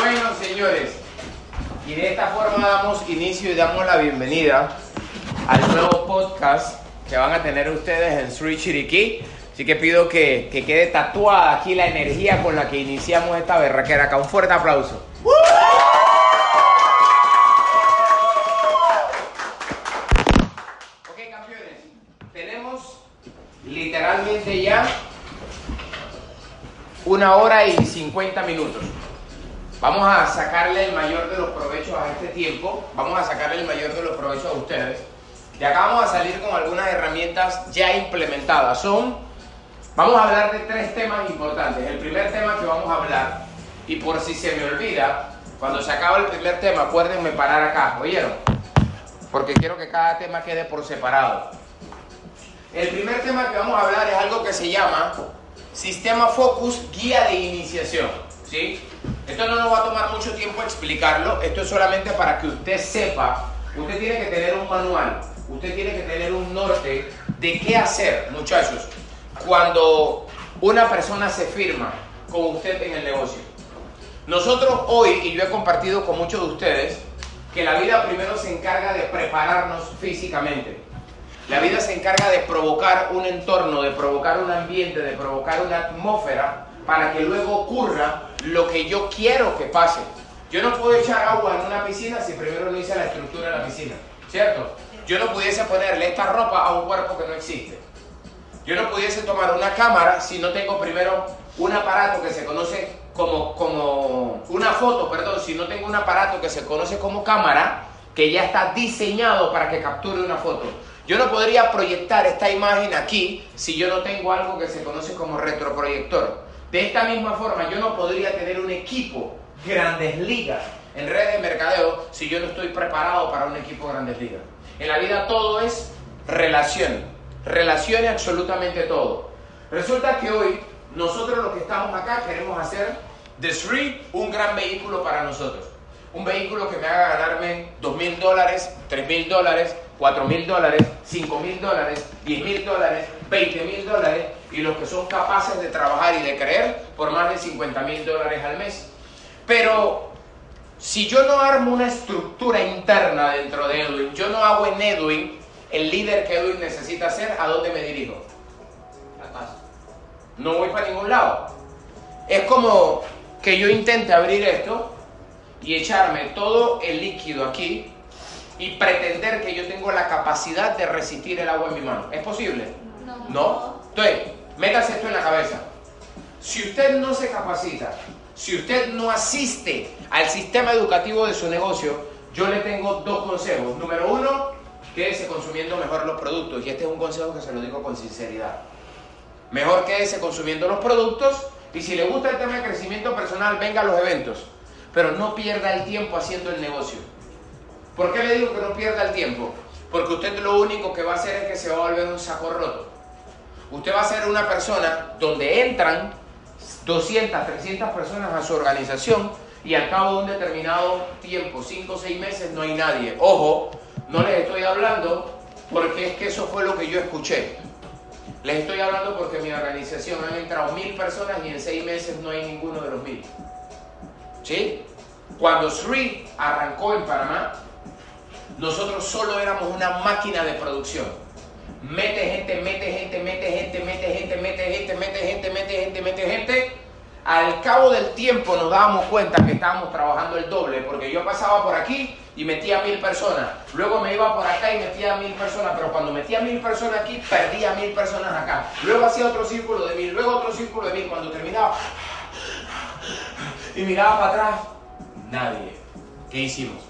Bueno, señores, y de esta forma damos inicio y damos la bienvenida al nuevo podcast que van a tener ustedes en Sri Chiriquí. Así que pido que, que quede tatuada aquí la energía con la que iniciamos esta berraquera acá. Un fuerte aplauso. Tenemos literalmente ya una hora y 50 minutos. Vamos a sacarle el mayor de los provechos a este tiempo. Vamos a sacarle el mayor de los provechos a ustedes. Y acá vamos a salir con algunas herramientas ya implementadas. Son, vamos a hablar de tres temas importantes. El primer tema que vamos a hablar, y por si se me olvida, cuando se acaba el primer tema, acuérdenme parar acá, ¿oyeron? Porque quiero que cada tema quede por separado. El primer tema que vamos a hablar es algo que se llama Sistema Focus Guía de Iniciación. ¿sí? Esto no nos va a tomar mucho tiempo explicarlo, esto es solamente para que usted sepa, usted tiene que tener un manual, usted tiene que tener un norte de qué hacer, muchachos, cuando una persona se firma con usted en el negocio. Nosotros hoy, y yo he compartido con muchos de ustedes, que la vida primero se encarga de prepararnos físicamente. La vida se encarga de provocar un entorno, de provocar un ambiente, de provocar una atmósfera para que luego ocurra lo que yo quiero que pase. Yo no puedo echar agua en una piscina si primero no hice la estructura de la piscina, ¿cierto? Yo no pudiese ponerle esta ropa a un cuerpo que no existe. Yo no pudiese tomar una cámara si no tengo primero un aparato que se conoce como, como una foto, perdón, si no tengo un aparato que se conoce como cámara, que ya está diseñado para que capture una foto. Yo no podría proyectar esta imagen aquí si yo no tengo algo que se conoce como retroproyector. De esta misma forma, yo no podría tener un equipo grandes ligas en redes de mercadeo si yo no estoy preparado para un equipo grandes ligas. En la vida todo es relación, relacione absolutamente todo. Resulta que hoy nosotros los que estamos acá queremos hacer de Sri un gran vehículo para nosotros. Un vehículo que me haga ganarme 2 mil dólares, 3 mil dólares, 4 mil dólares, 5 mil dólares, 10 mil dólares, 20 mil dólares y los que son capaces de trabajar y de creer por más de 50 mil dólares al mes. Pero si yo no armo una estructura interna dentro de Edwin, yo no hago en Edwin el líder que Edwin necesita ser, ¿a dónde me dirijo? No voy para ningún lado. Es como que yo intente abrir esto y echarme todo el líquido aquí y pretender que yo tengo la capacidad de resistir el agua en mi mano. ¿Es posible? No. ¿No? Entonces, métase esto en la cabeza. Si usted no se capacita, si usted no asiste al sistema educativo de su negocio, yo le tengo dos consejos. Número uno, quédese consumiendo mejor los productos. Y este es un consejo que se lo digo con sinceridad. Mejor quédese consumiendo los productos y si le gusta el tema de crecimiento personal, venga a los eventos. Pero no pierda el tiempo haciendo el negocio. ¿Por qué le digo que no pierda el tiempo? Porque usted lo único que va a hacer es que se va a volver un saco roto. Usted va a ser una persona donde entran 200, 300 personas a su organización y al cabo de un determinado tiempo, 5 o 6 meses, no hay nadie. Ojo, no les estoy hablando porque es que eso fue lo que yo escuché. Les estoy hablando porque en mi organización han entrado mil personas y en 6 meses no hay ninguno de los mil. ¿Sí? Cuando Sri arrancó en Panamá, nosotros solo éramos una máquina de producción. Mete gente, mete gente, mete gente, mete gente, mete gente, mete gente, mete gente, mete gente. Al cabo del tiempo nos dábamos cuenta que estábamos trabajando el doble, porque yo pasaba por aquí y metía mil personas. Luego me iba por acá y metía mil personas, pero cuando metía mil personas aquí, perdía mil personas acá. Luego hacía otro círculo de mil, luego otro círculo de mil. Cuando terminaba y miraba para atrás, nadie. ¿Qué hicimos?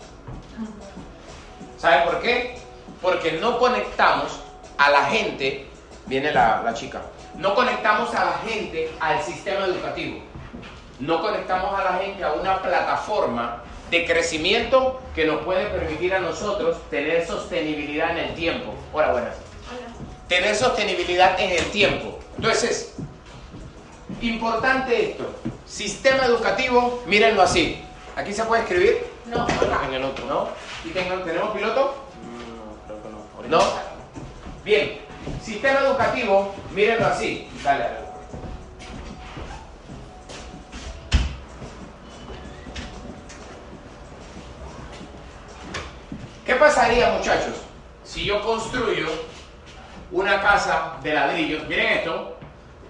¿Sabe por qué? Porque no conectamos a la gente, viene la, la chica, no conectamos a la gente al sistema educativo. No conectamos a la gente a una plataforma de crecimiento que nos puede permitir a nosotros tener sostenibilidad en el tiempo. Hola, buenas. Tener sostenibilidad en el tiempo. Entonces, importante esto. Sistema educativo, mírenlo así. ¿Aquí se puede escribir? No. En el otro. ¿No? ¿Y tengo- tenemos piloto? No, creo que no. ¿No? Bien. Sistema educativo, mírenlo así. Dale, dale. ¿Qué pasaría, muchachos, si yo construyo una casa de ladrillos? Miren esto.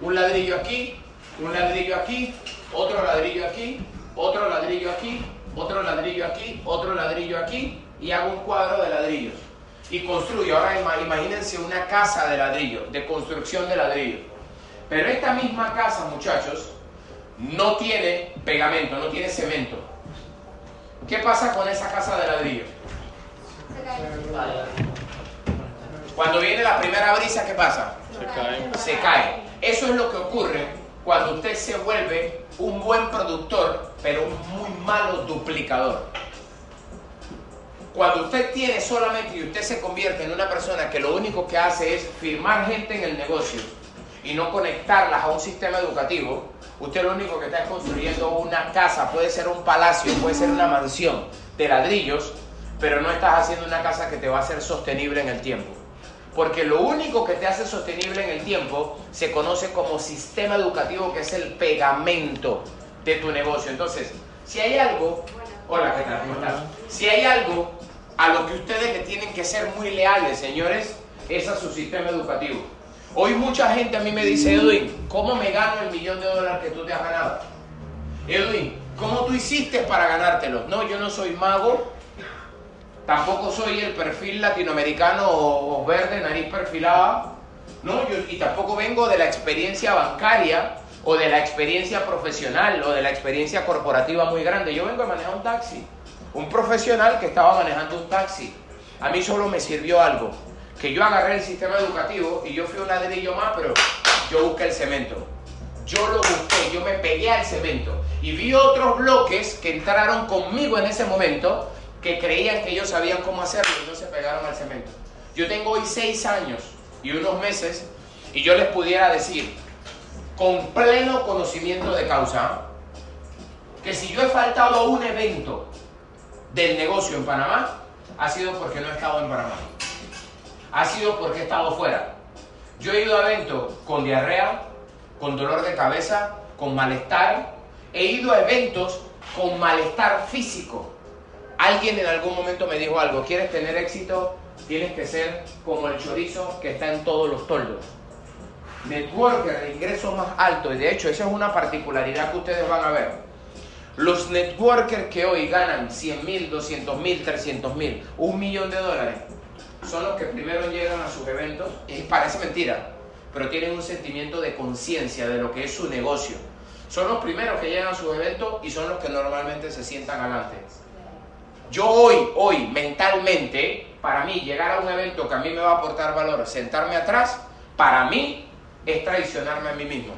Un ladrillo aquí, un ladrillo aquí, otro ladrillo aquí, otro ladrillo aquí, otro ladrillo aquí, otro ladrillo aquí y hago un cuadro de ladrillos. Y construyo, ahora ima- imagínense una casa de ladrillo, de construcción de ladrillo. Pero esta misma casa, muchachos, no tiene pegamento, no tiene cemento. ¿Qué pasa con esa casa de ladrillo? Cuando viene la primera brisa, ¿qué pasa? Se cae. Eso es lo que ocurre cuando usted se vuelve un buen productor, pero un muy malo duplicador. Cuando usted tiene solamente y usted se convierte en una persona que lo único que hace es firmar gente en el negocio y no conectarlas a un sistema educativo, usted lo único que está es construyendo una casa, puede ser un palacio, puede ser una mansión de ladrillos, pero no estás haciendo una casa que te va a hacer sostenible en el tiempo. Porque lo único que te hace sostenible en el tiempo se conoce como sistema educativo, que es el pegamento de tu negocio. Entonces, si hay algo, hola, ¿qué tal? ¿Cómo estás? Si hay algo a lo que ustedes le tienen que ser muy leales, señores, es a su sistema educativo. Hoy mucha gente a mí me dice, Edwin, ¿cómo me gano el millón de dólares que tú te has ganado? Edwin, ¿cómo tú hiciste para ganártelo? No, yo no soy mago, Tampoco soy el perfil latinoamericano o, o verde, nariz perfilada. No, yo, y tampoco vengo de la experiencia bancaria o de la experiencia profesional o de la experiencia corporativa muy grande. Yo vengo a manejar un taxi. Un profesional que estaba manejando un taxi. A mí solo me sirvió algo. Que yo agarré el sistema educativo y yo fui un ladrillo más, pero yo busqué el cemento. Yo lo busqué, yo me pegué al cemento. Y vi otros bloques que entraron conmigo en ese momento que creían que ellos sabían cómo hacerlo y no se pegaron al cemento. Yo tengo hoy seis años y unos meses y yo les pudiera decir con pleno conocimiento de causa que si yo he faltado a un evento del negocio en Panamá ha sido porque no he estado en Panamá. Ha sido porque he estado fuera. Yo he ido a eventos con diarrea, con dolor de cabeza, con malestar. He ido a eventos con malestar físico. Alguien en algún momento me dijo algo, ¿quieres tener éxito? Tienes que ser como el chorizo que está en todos los toldos. Networker de ingreso más alto, y de hecho esa es una particularidad que ustedes van a ver. Los networkers que hoy ganan 100 mil, 200 mil, 300 mil, un millón de dólares, son los que primero llegan a sus eventos, y parece mentira, pero tienen un sentimiento de conciencia de lo que es su negocio. Son los primeros que llegan a sus eventos y son los que normalmente se sientan adelante. Yo hoy, hoy, mentalmente, para mí, llegar a un evento que a mí me va a aportar valor, sentarme atrás, para mí es traicionarme a mí mismo.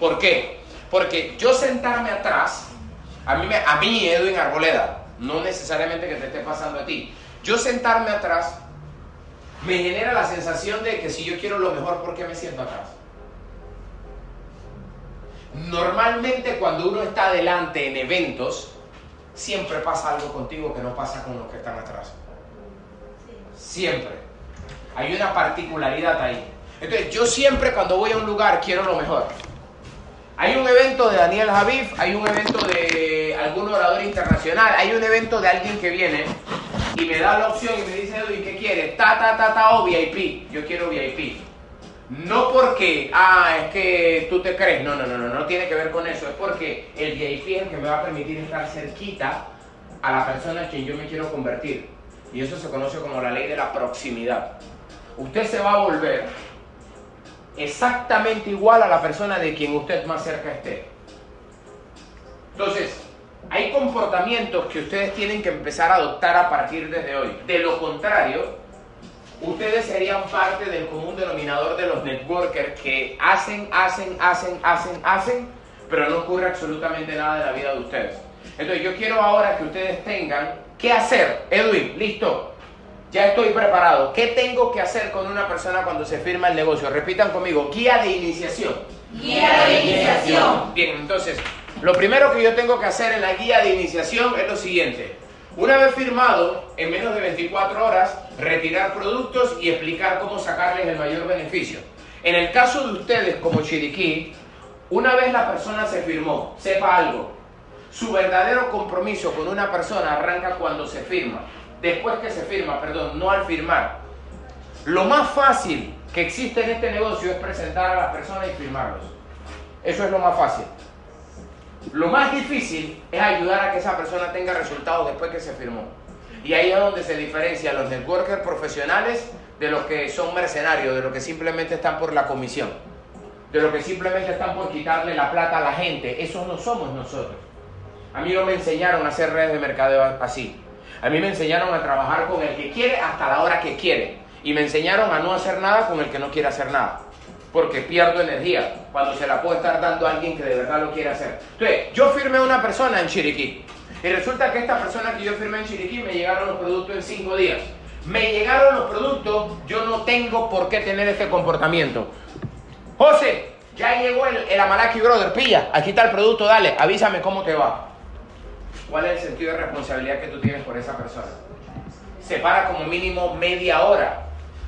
¿Por qué? Porque yo sentarme atrás, a mí, me- a mí Edwin Arboleda, no necesariamente que te esté pasando a ti, yo sentarme atrás me genera la sensación de que si yo quiero lo mejor, ¿por qué me siento atrás? Normalmente cuando uno está adelante en eventos, siempre pasa algo contigo que no pasa con los que están atrás. Siempre. Hay una particularidad ahí. Entonces, yo siempre cuando voy a un lugar quiero lo mejor. Hay un evento de Daniel Javif, hay un evento de algún orador internacional, hay un evento de alguien que viene y me da la opción y me dice, Edwin, ¿qué quieres? Ta, ta, ta, ta o VIP. Yo quiero VIP. No porque, ah, es que tú te crees, no, no, no, no, no tiene que ver con eso, es porque el VIP es el que me va a permitir estar cerquita a la persona en quien yo me quiero convertir. Y eso se conoce como la ley de la proximidad. Usted se va a volver exactamente igual a la persona de quien usted más cerca esté. Entonces, hay comportamientos que ustedes tienen que empezar a adoptar a partir desde hoy. De lo contrario, ustedes serían parte del común denominador de los networkers que hacen, hacen, hacen, hacen, hacen, pero no ocurre absolutamente nada en la vida de ustedes. Entonces yo quiero ahora que ustedes tengan qué hacer. Edwin, listo. Ya estoy preparado. ¿Qué tengo que hacer con una persona cuando se firma el negocio? Repitan conmigo, guía de iniciación. Guía de iniciación. Bien, entonces, lo primero que yo tengo que hacer en la guía de iniciación es lo siguiente. Una vez firmado, en menos de 24 horas, retirar productos y explicar cómo sacarles el mayor beneficio. En el caso de ustedes como Chiriquí, una vez la persona se firmó, sepa algo, su verdadero compromiso con una persona arranca cuando se firma. Después que se firma, perdón, no al firmar. Lo más fácil que existe en este negocio es presentar a las personas y firmarlos. Eso es lo más fácil. Lo más difícil es ayudar a que esa persona tenga resultados después que se firmó. Y ahí es donde se diferencian los networkers profesionales de los que son mercenarios, de los que simplemente están por la comisión, de los que simplemente están por quitarle la plata a la gente. Esos no somos nosotros. A mí no me enseñaron a hacer redes de mercadeo así. A mí me enseñaron a trabajar con el que quiere hasta la hora que quiere. Y me enseñaron a no hacer nada con el que no quiere hacer nada. Porque pierdo energía cuando se la puedo estar dando a alguien que de verdad lo quiere hacer. Entonces, yo firmé a una persona en Chiriquí. Y resulta que esta persona que yo firmé en Chiriquí me llegaron los productos en cinco días. Me llegaron los productos, yo no tengo por qué tener este comportamiento. José, ya llegó el, el Amalaki Brother, pilla, aquí está el producto, dale, avísame cómo te va. ¿Cuál es el sentido de responsabilidad que tú tienes por esa persona? Separa como mínimo media hora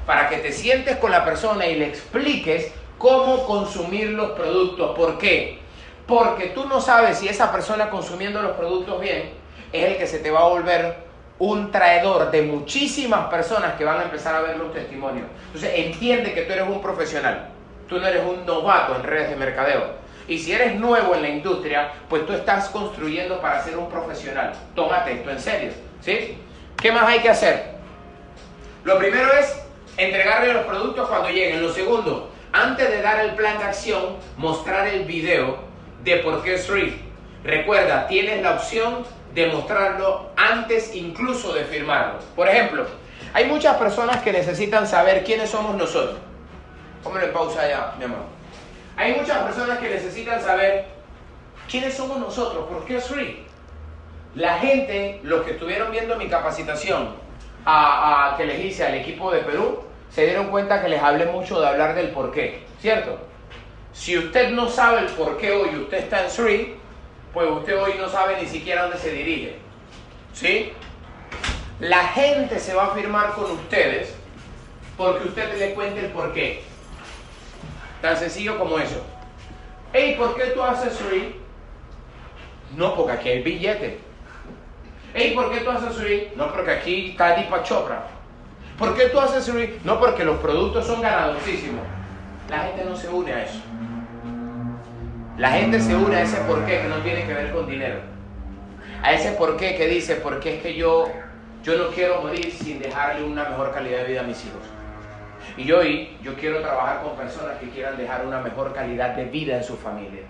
para que te sientes con la persona y le expliques cómo consumir los productos. ¿Por qué? Porque tú no sabes si esa persona consumiendo los productos bien es el que se te va a volver un traidor de muchísimas personas que van a empezar a ver los testimonios. Entonces entiende que tú eres un profesional, tú no eres un novato en redes de mercadeo. Y si eres nuevo en la industria, pues tú estás construyendo para ser un profesional. Tómate esto en serio, ¿sí? ¿Qué más hay que hacer? Lo primero es entregarle los productos cuando lleguen. Lo segundo, antes de dar el plan de acción, mostrar el video de por qué es free. Recuerda, tienes la opción de mostrarlo antes incluso de firmarlo. Por ejemplo, hay muchas personas que necesitan saber quiénes somos nosotros. Póngalo en pausa ya, mi amor. Hay muchas personas que necesitan saber quiénes somos nosotros, por qué es free. La gente, los que estuvieron viendo mi capacitación a, a- que les hice al equipo de Perú, se dieron cuenta que les hablé mucho de hablar del por qué, ¿cierto? Si usted no sabe el por qué hoy usted está en Sri, pues usted hoy no sabe ni siquiera dónde se dirige. ¿Sí? La gente se va a firmar con ustedes porque usted le cuente el por qué. Tan sencillo como eso. Hey, ¿por qué tú haces Sri? No, porque aquí hay billete. Hey, ¿por qué tú haces Sri? No, porque aquí está Chopra. ¿Por qué tú haces Sri? No, porque los productos son ganadorísimos. La gente no se une a eso. La gente se une a ese porqué que no tiene que ver con dinero. A ese porqué que dice, porque es que yo, yo no quiero morir sin dejarle una mejor calidad de vida a mis hijos. Y hoy yo quiero trabajar con personas que quieran dejar una mejor calidad de vida en su familia.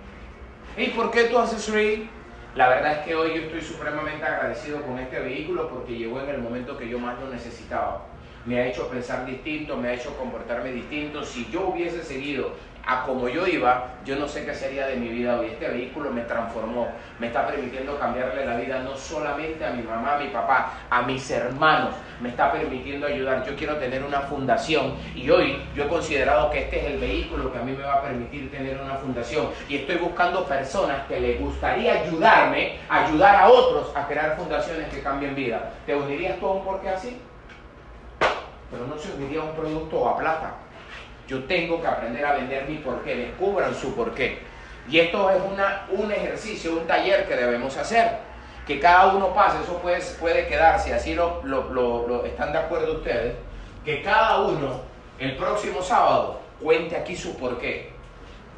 ¿Y por qué tú haces Sri? La verdad es que hoy yo estoy supremamente agradecido con este vehículo porque llegó en el momento que yo más lo necesitaba. Me ha hecho pensar distinto, me ha hecho comportarme distinto. Si yo hubiese seguido a como yo iba, yo no sé qué sería de mi vida hoy. Este vehículo me transformó, me está permitiendo cambiarle la vida no solamente a mi mamá, a mi papá, a mis hermanos, me está permitiendo ayudar. Yo quiero tener una fundación y hoy yo he considerado que este es el vehículo que a mí me va a permitir tener una fundación y estoy buscando personas que les gustaría ayudarme, ayudar a otros a crear fundaciones que cambien vida. ¿Te unirías tú a un porqué así? Pero no se uniría a un producto a plata. Yo tengo que aprender a vender mi porqué, descubran su porqué. Y esto es una, un ejercicio, un taller que debemos hacer. Que cada uno pase, eso puede, puede quedarse, así lo, lo- lo- lo- están de acuerdo ustedes. Que cada uno el próximo sábado cuente aquí su porqué.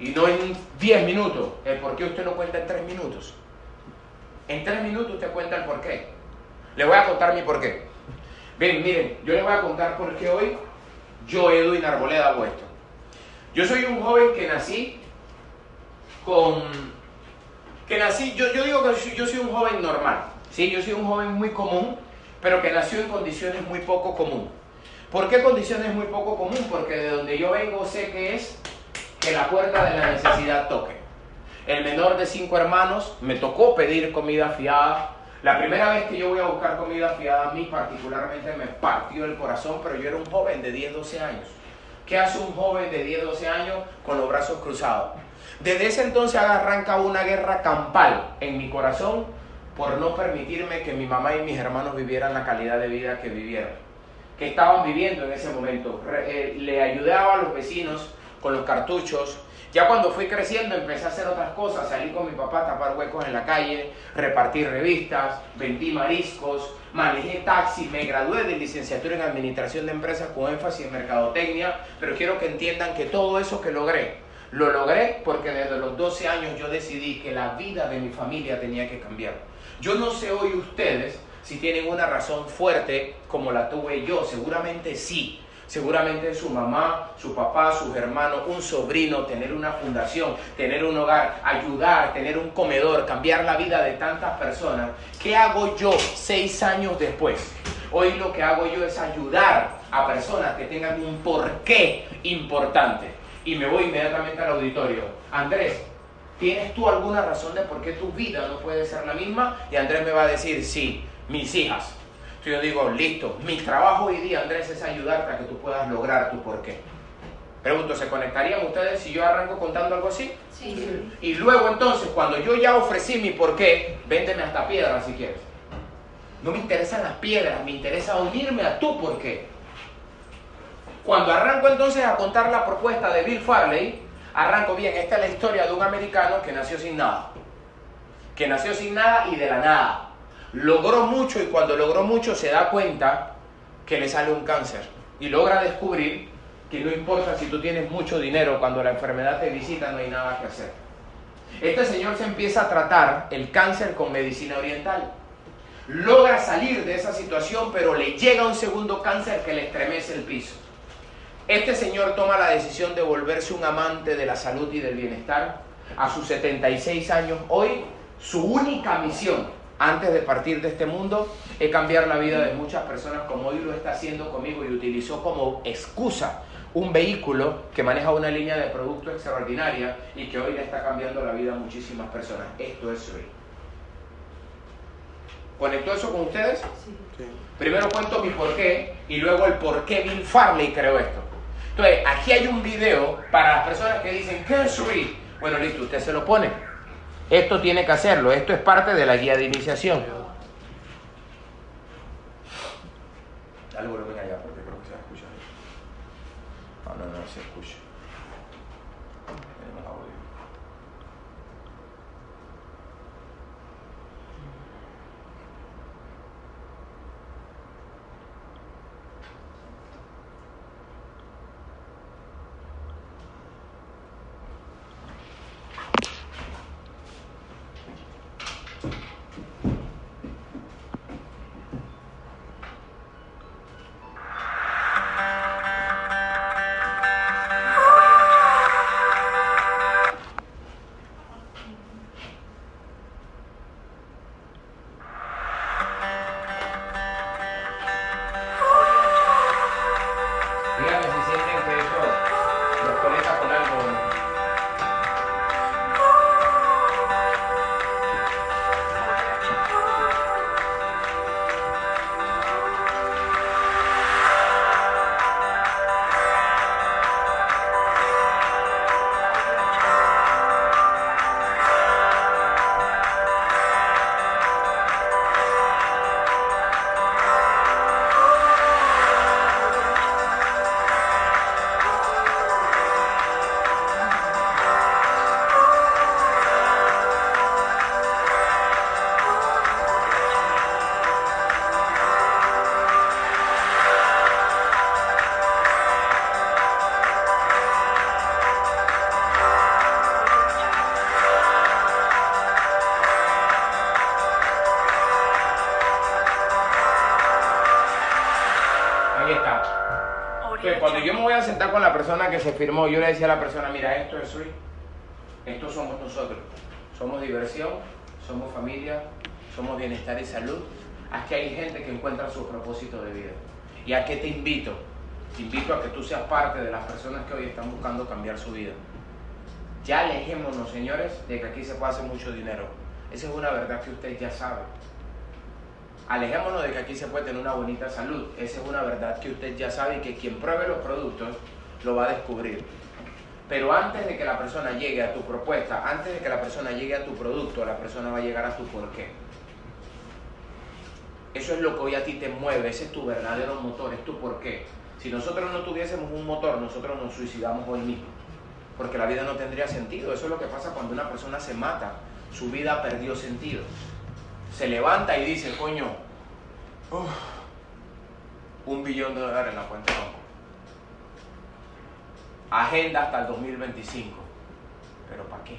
Y no en 10 minutos. El porqué usted no cuenta en 3 minutos. En 3 minutos usted cuenta el porqué. Le voy a contar mi porqué. Ven, miren, yo les voy a contar por qué hoy yo, Edwin Arboleda, hago esto. Yo soy un joven que nací con que nací, yo, yo digo que yo, soy un joven normal, ¿sí? Yo soy un joven muy común, pero que nació en condiciones muy poco común. ¿Por qué condiciones muy poco común? Porque de donde yo vengo sé que es que la puerta de la necesidad toque. El menor de cinco hermanos me tocó pedir comida fiada. La primera vez que yo voy a buscar comida fiada, a mí particularmente me partió el corazón, pero yo era un joven de 10, 12 años. ¿Qué hace un joven de 10, 12 años con los brazos cruzados? Desde ese entonces arranca una guerra campal en mi corazón por no permitirme que mi mamá y mis hermanos vivieran la calidad de vida que vivieron, que estaban viviendo en ese momento. Eh, le ayudaba a los vecinos con los cartuchos. Ya cuando fui creciendo empecé a hacer otras cosas, salí con mi papá tapar huecos en la calle, repartir revistas, vendí mariscos, manejé taxi, me gradué de licenciatura en administración de empresas con énfasis en mercadotecnia, pero quiero que entiendan que todo eso que logré, lo logré porque desde los 12 años yo decidí que la vida de mi familia tenía que cambiar. Yo no sé hoy ustedes si tienen una razón fuerte como la tuve yo, seguramente sí. Seguramente su mamá, su papá, sus hermanos, un sobrino, tener una fundación, tener un hogar, ayudar, tener un comedor, cambiar la vida de tantas personas. ¿Qué hago yo seis años después? Hoy lo que hago yo es ayudar a personas que tengan un porqué importante. Y me voy inmediatamente al auditorio. Andrés, ¿tienes tú alguna razón de por qué tu vida no puede ser la misma? Y Andrés me va a decir, sí, mis hijas. Entonces yo digo, listo, mi trabajo hoy día, Andrés, es ayudarte a que tú puedas lograr tu porqué. Pregunto, ¿se conectarían ustedes si yo arranco contando algo así? Sí. Y luego entonces, cuando yo ya ofrecí mi porqué, véndeme hasta piedras si quieres. No me interesan las piedras, me interesa unirme a tu porqué. Cuando arranco entonces a contar la propuesta de Bill Farley, arranco bien, esta es la historia de un americano que nació sin nada. Que nació sin nada y de la nada. Logró mucho y cuando logró mucho se da cuenta que le sale un cáncer. Y logra descubrir que no importa si tú tienes mucho dinero, cuando la enfermedad te visita no hay nada que hacer. Este señor se empieza a tratar el cáncer con medicina oriental. Logra salir de esa situación, pero le llega un segundo cáncer que le estremece el piso. Este señor toma la decisión de volverse un amante de la salud y del bienestar. A sus 76 años hoy, su única misión antes de partir de este mundo es cambiar la vida de muchas personas como hoy lo está haciendo conmigo y utilizó como excusa un vehículo que maneja una línea de producto extraordinaria y que hoy le está cambiando la vida a muchísimas personas. Esto es Sri. ¿Conectó eso con ustedes? Sí. Primero cuento mi porqué y luego el por qué Bill Farley creó esto. Entonces, aquí hay un video para las personas que dicen, ¿qué es? Bueno, listo, usted se lo pone. Esto tiene que hacerlo, esto es parte de la guía de iniciación. Dale volumen allá porque creo que se va a escuchar. No, no, no se escucha. Persona que se firmó, yo le decía a la persona, mira, esto es Sri, estos somos nosotros. somos diversión, somos familia, somos bienestar y salud. Haz que hay gente que encuentra su propósito de vida. ¿Y a qué te invito? Te invito a que tú seas parte de las personas que hoy están buscando cambiar su vida. Ya alejémonos, señores, de que aquí se puede hacer mucho dinero. Esa es una verdad que usted ya sabe. Alejémonos de que aquí se puede tener una bonita salud. Esa es una verdad que usted ya sabe y que quien pruebe los productos lo va a descubrir. Pero antes de que la persona llegue a tu propuesta, antes de que la persona llegue a tu producto, la persona va a llegar a tu porqué. Eso es lo que hoy a ti te mueve, ese es tu verdadero motor, es tu porqué. Si nosotros no tuviésemos un motor, nosotros nos suicidamos hoy mismo, porque la vida no tendría sentido. Eso es lo que pasa cuando una persona se mata, su vida perdió sentido. Se levanta y dice, coño, un billón de dólares en la cuenta de. Agenda hasta el 2025. Pero ¿para qué?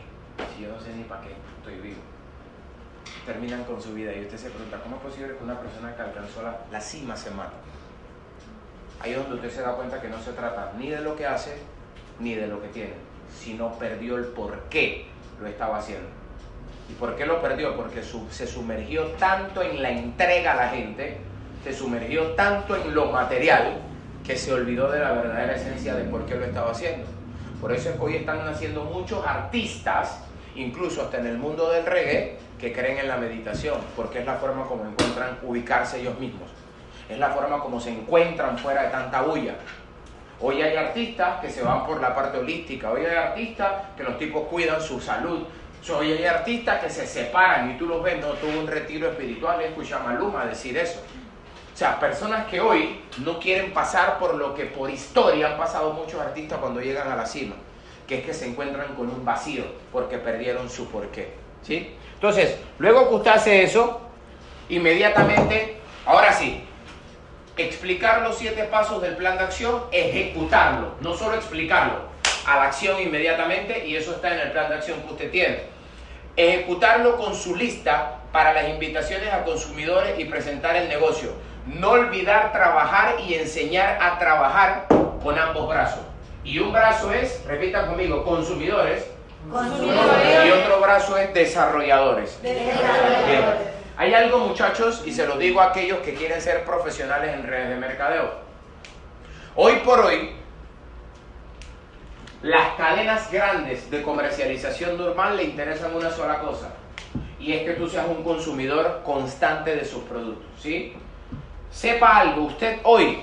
Si yo no sé ni para qué, estoy vivo. Terminan con su vida y usted se pregunta, ¿cómo es posible que una persona que alcanzó la, la cima se mate? Ahí es donde usted se da cuenta que no se trata ni de lo que hace, ni de lo que tiene, sino perdió el por qué lo estaba haciendo. ¿Y por qué lo perdió? Porque su- se sumergió tanto en la entrega a la gente, se sumergió tanto en lo material, que se olvidó de la verdadera esencia de por qué lo estaba haciendo. Por eso es que hoy están naciendo muchos artistas, incluso hasta en el mundo del reggae, que creen en la meditación, porque es la forma como encuentran ubicarse ellos mismos. Es la forma como se encuentran fuera de tanta bulla. Hoy hay artistas que se van por la parte holística, hoy hay artistas que los tipos cuidan su salud, hoy hay artistas que se separan y tú los ves, no tuvo un retiro espiritual, escucha a Maluma decir eso. O sea, personas que hoy no quieren pasar por lo que por historia han pasado muchos artistas cuando llegan a la cima, que es que se encuentran con un vacío porque perdieron su porqué. ¿sí? Entonces, luego que usted hace eso, inmediatamente, ahora sí, explicar los siete pasos del plan de acción, ejecutarlo, no solo explicarlo, a la acción inmediatamente y eso está en el plan de acción que usted tiene. Ejecutarlo con su lista para las invitaciones a consumidores y presentar el negocio. No olvidar trabajar y enseñar a trabajar con ambos brazos. Y un brazo es, repita conmigo, consumidores, y otro brazo es desarrolladores. Bien. Hay algo muchachos, y se lo digo a aquellos que quieren ser profesionales en redes de mercadeo. Hoy por hoy, las cadenas grandes de comercialización normal le interesan una sola cosa, y es que tú seas un consumidor constante de sus productos, ¿sí? Sepa algo, usted hoy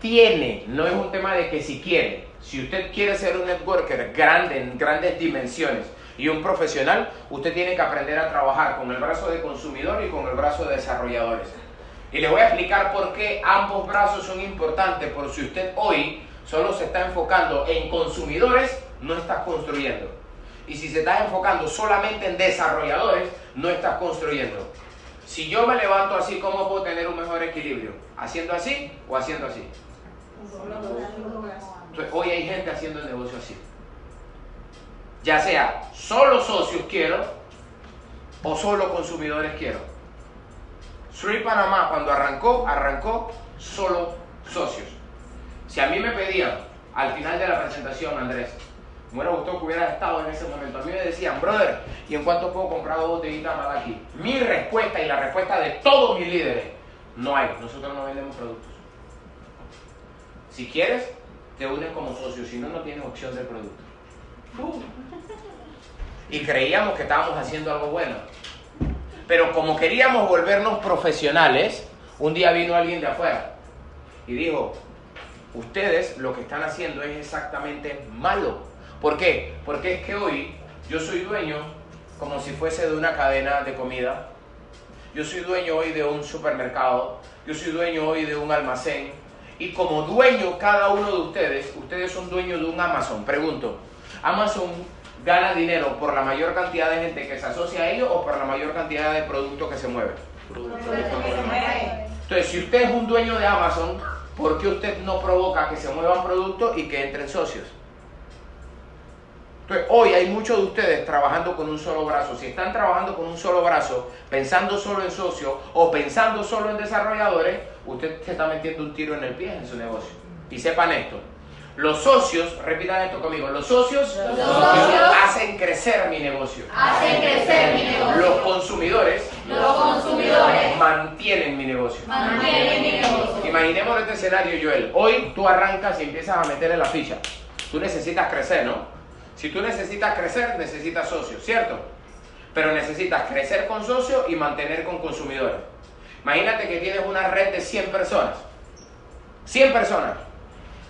tiene, no es un tema de que si quiere, si usted quiere ser un networker grande, en grandes dimensiones y un profesional, usted tiene que aprender a trabajar con el brazo de consumidor y con el brazo de desarrolladores. Y le voy a explicar por qué ambos brazos son importantes, por si usted hoy solo se está enfocando en consumidores, no estás construyendo. Y si se está enfocando solamente en desarrolladores, no estás construyendo. Si yo me levanto así, ¿cómo puedo tener un mejor equilibrio? ¿Haciendo así o haciendo así? Entonces, hoy hay gente haciendo el negocio así. Ya sea solo socios quiero o solo consumidores quiero. Street Panamá cuando arrancó, arrancó solo socios. Si a mí me pedían al final de la presentación, Andrés, me hubiera gustado que hubieras estado en ese momento. A mí me decían, brother, ¿y en cuánto puedo comprar dos botellitas más aquí? Mi respuesta y la respuesta de todos mis líderes, no hay. Nosotros no vendemos productos. Si quieres, te unes como socio, si no, no tienes opción del producto. Y creíamos que estábamos haciendo algo bueno. Pero como queríamos volvernos profesionales, un día vino alguien de afuera y dijo, ustedes lo que están haciendo es exactamente malo. ¿Por qué? Porque es que hoy yo soy dueño como si fuese de una cadena de comida. Yo soy dueño hoy de un supermercado. Yo soy dueño hoy de un almacén. Y como dueño cada uno de ustedes, ustedes son dueños de un Amazon. Pregunto, ¿Amazon gana dinero por la mayor cantidad de gente que se asocia a ellos o por la mayor cantidad de productos que se mueven? Entonces, si usted es un dueño de Amazon, ¿por qué usted no provoca que se muevan productos y que entren socios? Entonces, hoy hay muchos de ustedes trabajando con un solo brazo. Si están trabajando con un solo brazo, pensando solo en socios o pensando solo en desarrolladores, usted se está metiendo un tiro en el pie en su negocio. Y sepan esto, Los socios, repitan esto conmigo, los socios, Los socios hacen crecer mi negocio. hacen crecer mi negocio. Los consumidores Los consumidores mantienen mi negocio. mantienen mi negocio. Imaginemos este escenario, Joel. Hoy tú arrancas y empiezas a meterle la ficha. Tú necesitas crecer, ¿no? Si tú necesitas crecer, necesitas socios, ¿cierto? Pero necesitas crecer con socios y mantener con consumidores. Imagínate que tienes una red de 100 personas. 100 personas.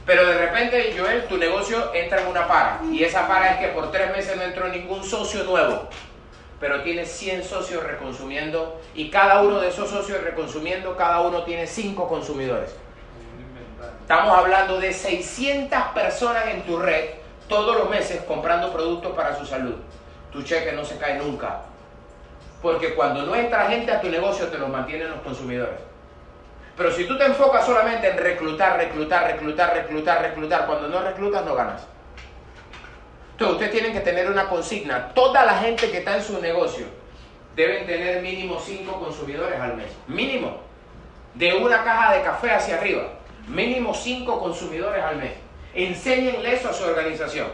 Pero de repente, Joel, tu negocio entra en una para. Y esa para es que por tres meses no entró ningún socio nuevo. Pero tienes 100 socios reconsumiendo. Y cada uno de esos socios reconsumiendo, cada uno tiene 5 consumidores. Estamos hablando de 600 personas en tu red todos los meses comprando productos para su salud. Tu cheque no se cae nunca. Porque cuando no entra gente a tu negocio te los mantienen los consumidores. Pero si tú te enfocas solamente en reclutar, reclutar, reclutar, reclutar, reclutar, cuando no reclutas no ganas. Entonces ustedes tienen que tener una consigna. Toda la gente que está en su negocio deben tener mínimo 5 consumidores al mes. Mínimo. De una caja de café hacia arriba. Mínimo 5 consumidores al mes. Enséñenle eso a su organización.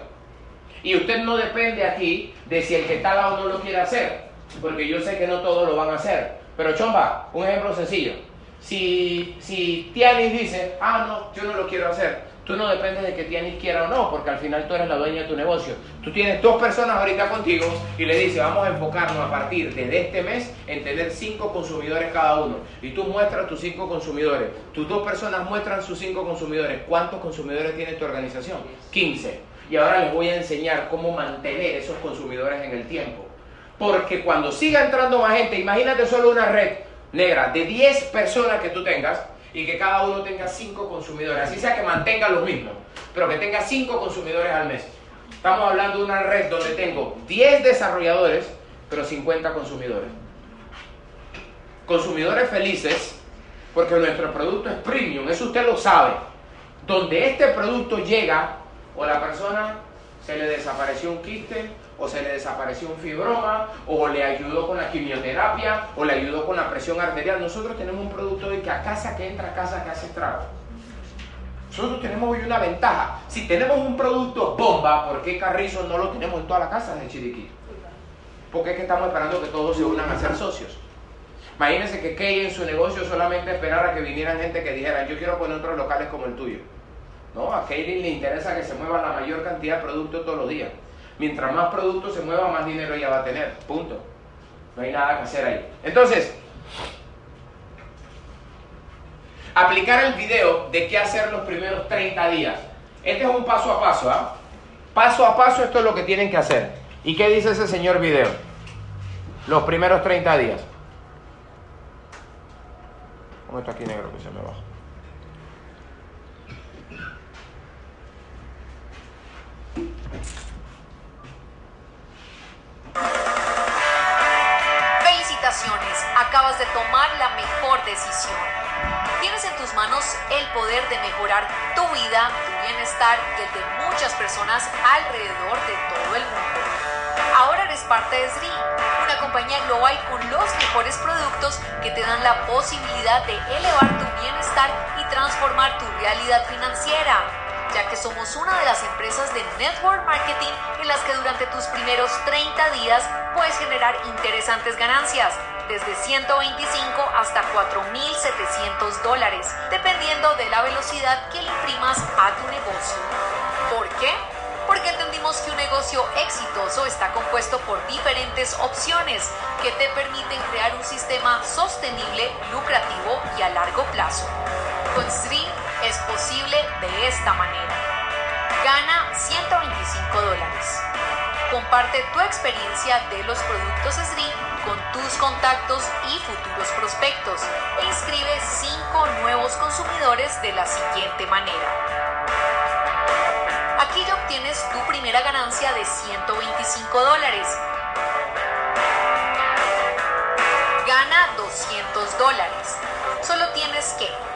Y usted no depende aquí de si el que está al lado no lo quiere hacer. Porque yo sé que no todos lo van a hacer. Pero Chomba, un ejemplo sencillo. Si, si Tianis dice, ah, no, yo no lo quiero hacer, tú no dependes de que Tianis quiera o no, porque al final tú eres la dueña de tu negocio. Tú tienes dos personas ahorita contigo y le dices, vamos a enfocarnos a partir de este mes en tener cinco consumidores cada uno. Y tú muestras tus cinco consumidores. Tus dos personas muestran sus cinco consumidores. ¿Cuántos consumidores tiene tu organización? 15. Y ahora les voy a enseñar cómo mantener esos consumidores en el tiempo. Porque cuando siga entrando más gente, imagínate solo una red negra de 10 personas que tú tengas y que cada uno tenga 5 consumidores. Así sea que mantenga los mismos, pero que tenga 5 consumidores al mes. Estamos hablando de una red donde tengo 10 desarrolladores, pero 50 consumidores. Consumidores felices, porque nuestro producto es premium, eso usted lo sabe. Donde este producto llega, o la persona se le desapareció un quiste, o se le desapareció un fibroma, o le ayudó con la quimioterapia, o le ayudó con la presión arterial. Nosotros tenemos un producto de que a casa que entra, a casa que hace estrago. Nosotros tenemos hoy una ventaja. Si tenemos un producto bomba, ¿por qué Carrizo no lo tenemos en toda la casa de Chiriquí? Porque es que estamos esperando que todos se unan a ser socios. Imagínense que Key en su negocio solamente esperara que vinieran gente que dijera, yo quiero poner otros locales como el tuyo. No, a Kaylin le interesa que se mueva la mayor cantidad de productos todos los días. Mientras más productos se mueva, más dinero ella va a tener. Punto. No hay nada que hacer ahí. Entonces, aplicar el video de qué hacer los primeros 30 días. Este es un paso a paso, ¿ah? Paso a paso esto es lo que tienen que hacer. ¿Y qué dice ese señor video? Los primeros 30 días. ¿Cómo está aquí negro que se me baja? Felicitaciones, acabas de tomar la mejor decisión. Tienes en tus manos el poder de mejorar tu vida, tu bienestar y el de muchas personas alrededor de todo el mundo. Ahora eres parte de SRI, una compañía global con los mejores productos que te dan la posibilidad de elevar tu bienestar y transformar tu realidad financiera ya que somos una de las empresas de network marketing en las que durante tus primeros 30 días puedes generar interesantes ganancias, desde 125 hasta 4.700 dólares, dependiendo de la velocidad que le imprimas a tu negocio. ¿Por qué? Porque entendimos que un negocio exitoso está compuesto por diferentes opciones que te permiten crear un sistema sostenible, lucrativo y a largo plazo. Con Sri es posible de esta manera. Gana 125 dólares. Comparte tu experiencia de los productos SRI con tus contactos y futuros prospectos e inscribe 5 nuevos consumidores de la siguiente manera. Aquí ya obtienes tu primera ganancia de 125 dólares. Gana 200 dólares. Solo tienes que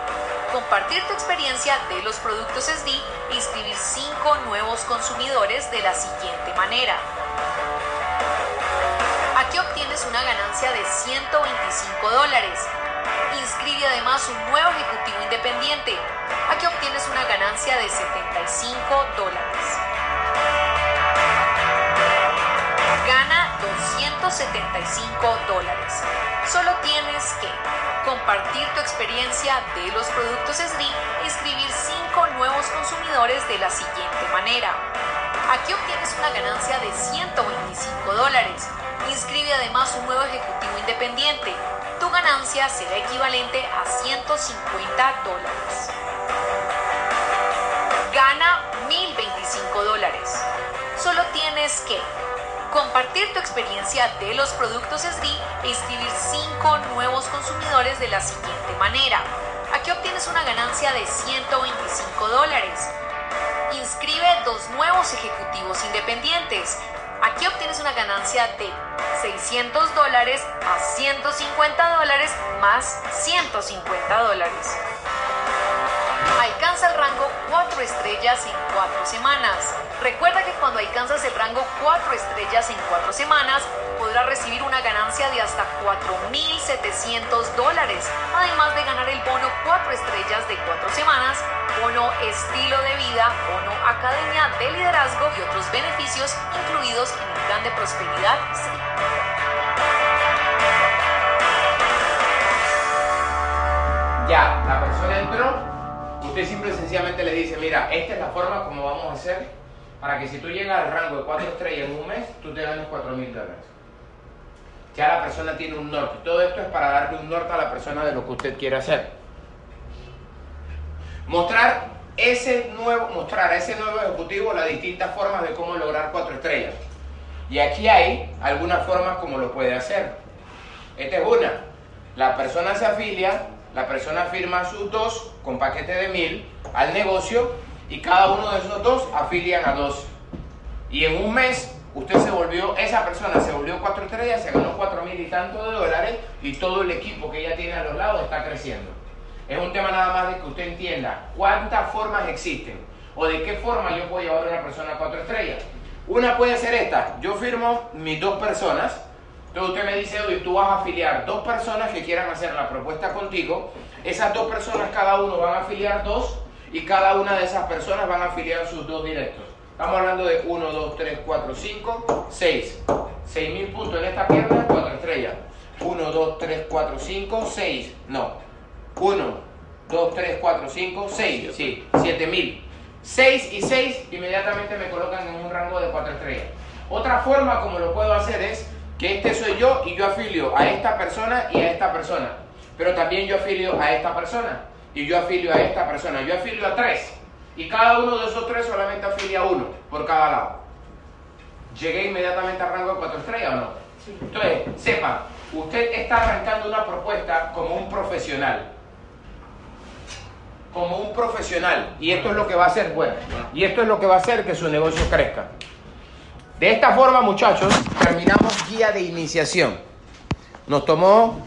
compartir tu experiencia de los productos SD e inscribir 5 nuevos consumidores de la siguiente manera. Aquí obtienes una ganancia de 125 dólares. Inscribe además un nuevo ejecutivo independiente. Aquí obtienes una ganancia de 75 dólares. Gana 275 dólares. Solo tienes que compartir tu experiencia de los productos SRI e inscribir 5 nuevos consumidores de la siguiente manera. Aquí obtienes una ganancia de 125 dólares. Inscribe además un nuevo ejecutivo independiente. Tu ganancia será equivalente a 150 dólares. Gana 1025 dólares. Solo tienes que compartir tu experiencia de los productos SRI e inscribir 5 nuevos consumidores de la siguiente manera. Aquí obtienes una ganancia de 125 dólares. Inscribe dos nuevos ejecutivos independientes. Aquí obtienes una ganancia de 600 dólares a 150 dólares más 150 dólares. Alcanza el rango 4 estrellas en 4 semanas. Recuerda que cuando alcanzas el rango 4 estrellas en 4 semanas, podrás recibir una ganancia de hasta 4.700 dólares, además de ganar el bono 4 estrellas de 4 semanas, bono estilo de vida, bono academia de liderazgo y otros beneficios incluidos en el plan de prosperidad. Ya, la persona entró, usted simple y sencillamente le dice, mira, esta es la forma como vamos a hacer para que si tú llegas al rango de 4 estrellas en un mes, tú te ganes 4 mil dólares. Ya la persona tiene un norte. Todo esto es para darle un norte a la persona de lo que usted quiere hacer. Mostrar ese nuevo, mostrar a ese nuevo ejecutivo las distintas formas de cómo lograr 4 estrellas. Y aquí hay algunas formas como lo puede hacer. Esta es una. La persona se afilia, la persona firma sus dos con paquete de mil al negocio y cada uno de esos dos afilian a dos. Y en un mes usted se volvió, esa persona se volvió cuatro estrellas, se ganó cuatro mil y tanto de dólares y todo el equipo que ella tiene a los lados está creciendo. Es un tema nada más de que usted entienda cuántas formas existen o de qué forma yo puedo llevar a una persona a cuatro estrellas. Una puede ser esta, yo firmo mis dos personas, entonces usted me dice, oye, tú vas a afiliar dos personas que quieran hacer la propuesta contigo, esas dos personas cada uno van a afiliar dos y cada una de esas personas van a afiliar sus dos directos. Estamos hablando de 1, 2, 3, 4, 5, 6. 6 mil puntos en esta pierna, 4 estrellas. 1, 2, 3, 4, 5, 6. No. 1, 2, 3, 4, 5, 6. Sí, 7 mil. 6 y 6 inmediatamente me colocan en un rango de 4 estrellas. Otra forma como lo puedo hacer es que este soy yo y yo afilio a esta persona y a esta persona. Pero también yo afilio a esta persona y yo afilio a esta persona. Yo afilio a tres. Y cada uno de esos tres solamente afilia a uno por cada lado. ¿Llegué inmediatamente al rango de cuatro estrellas o no? Entonces, sepa, usted está arrancando una propuesta como un profesional. Como un profesional. Y esto es lo que va a hacer, bueno, y esto es lo que va a hacer que su negocio crezca. De esta forma, muchachos, terminamos guía de iniciación. Nos tomó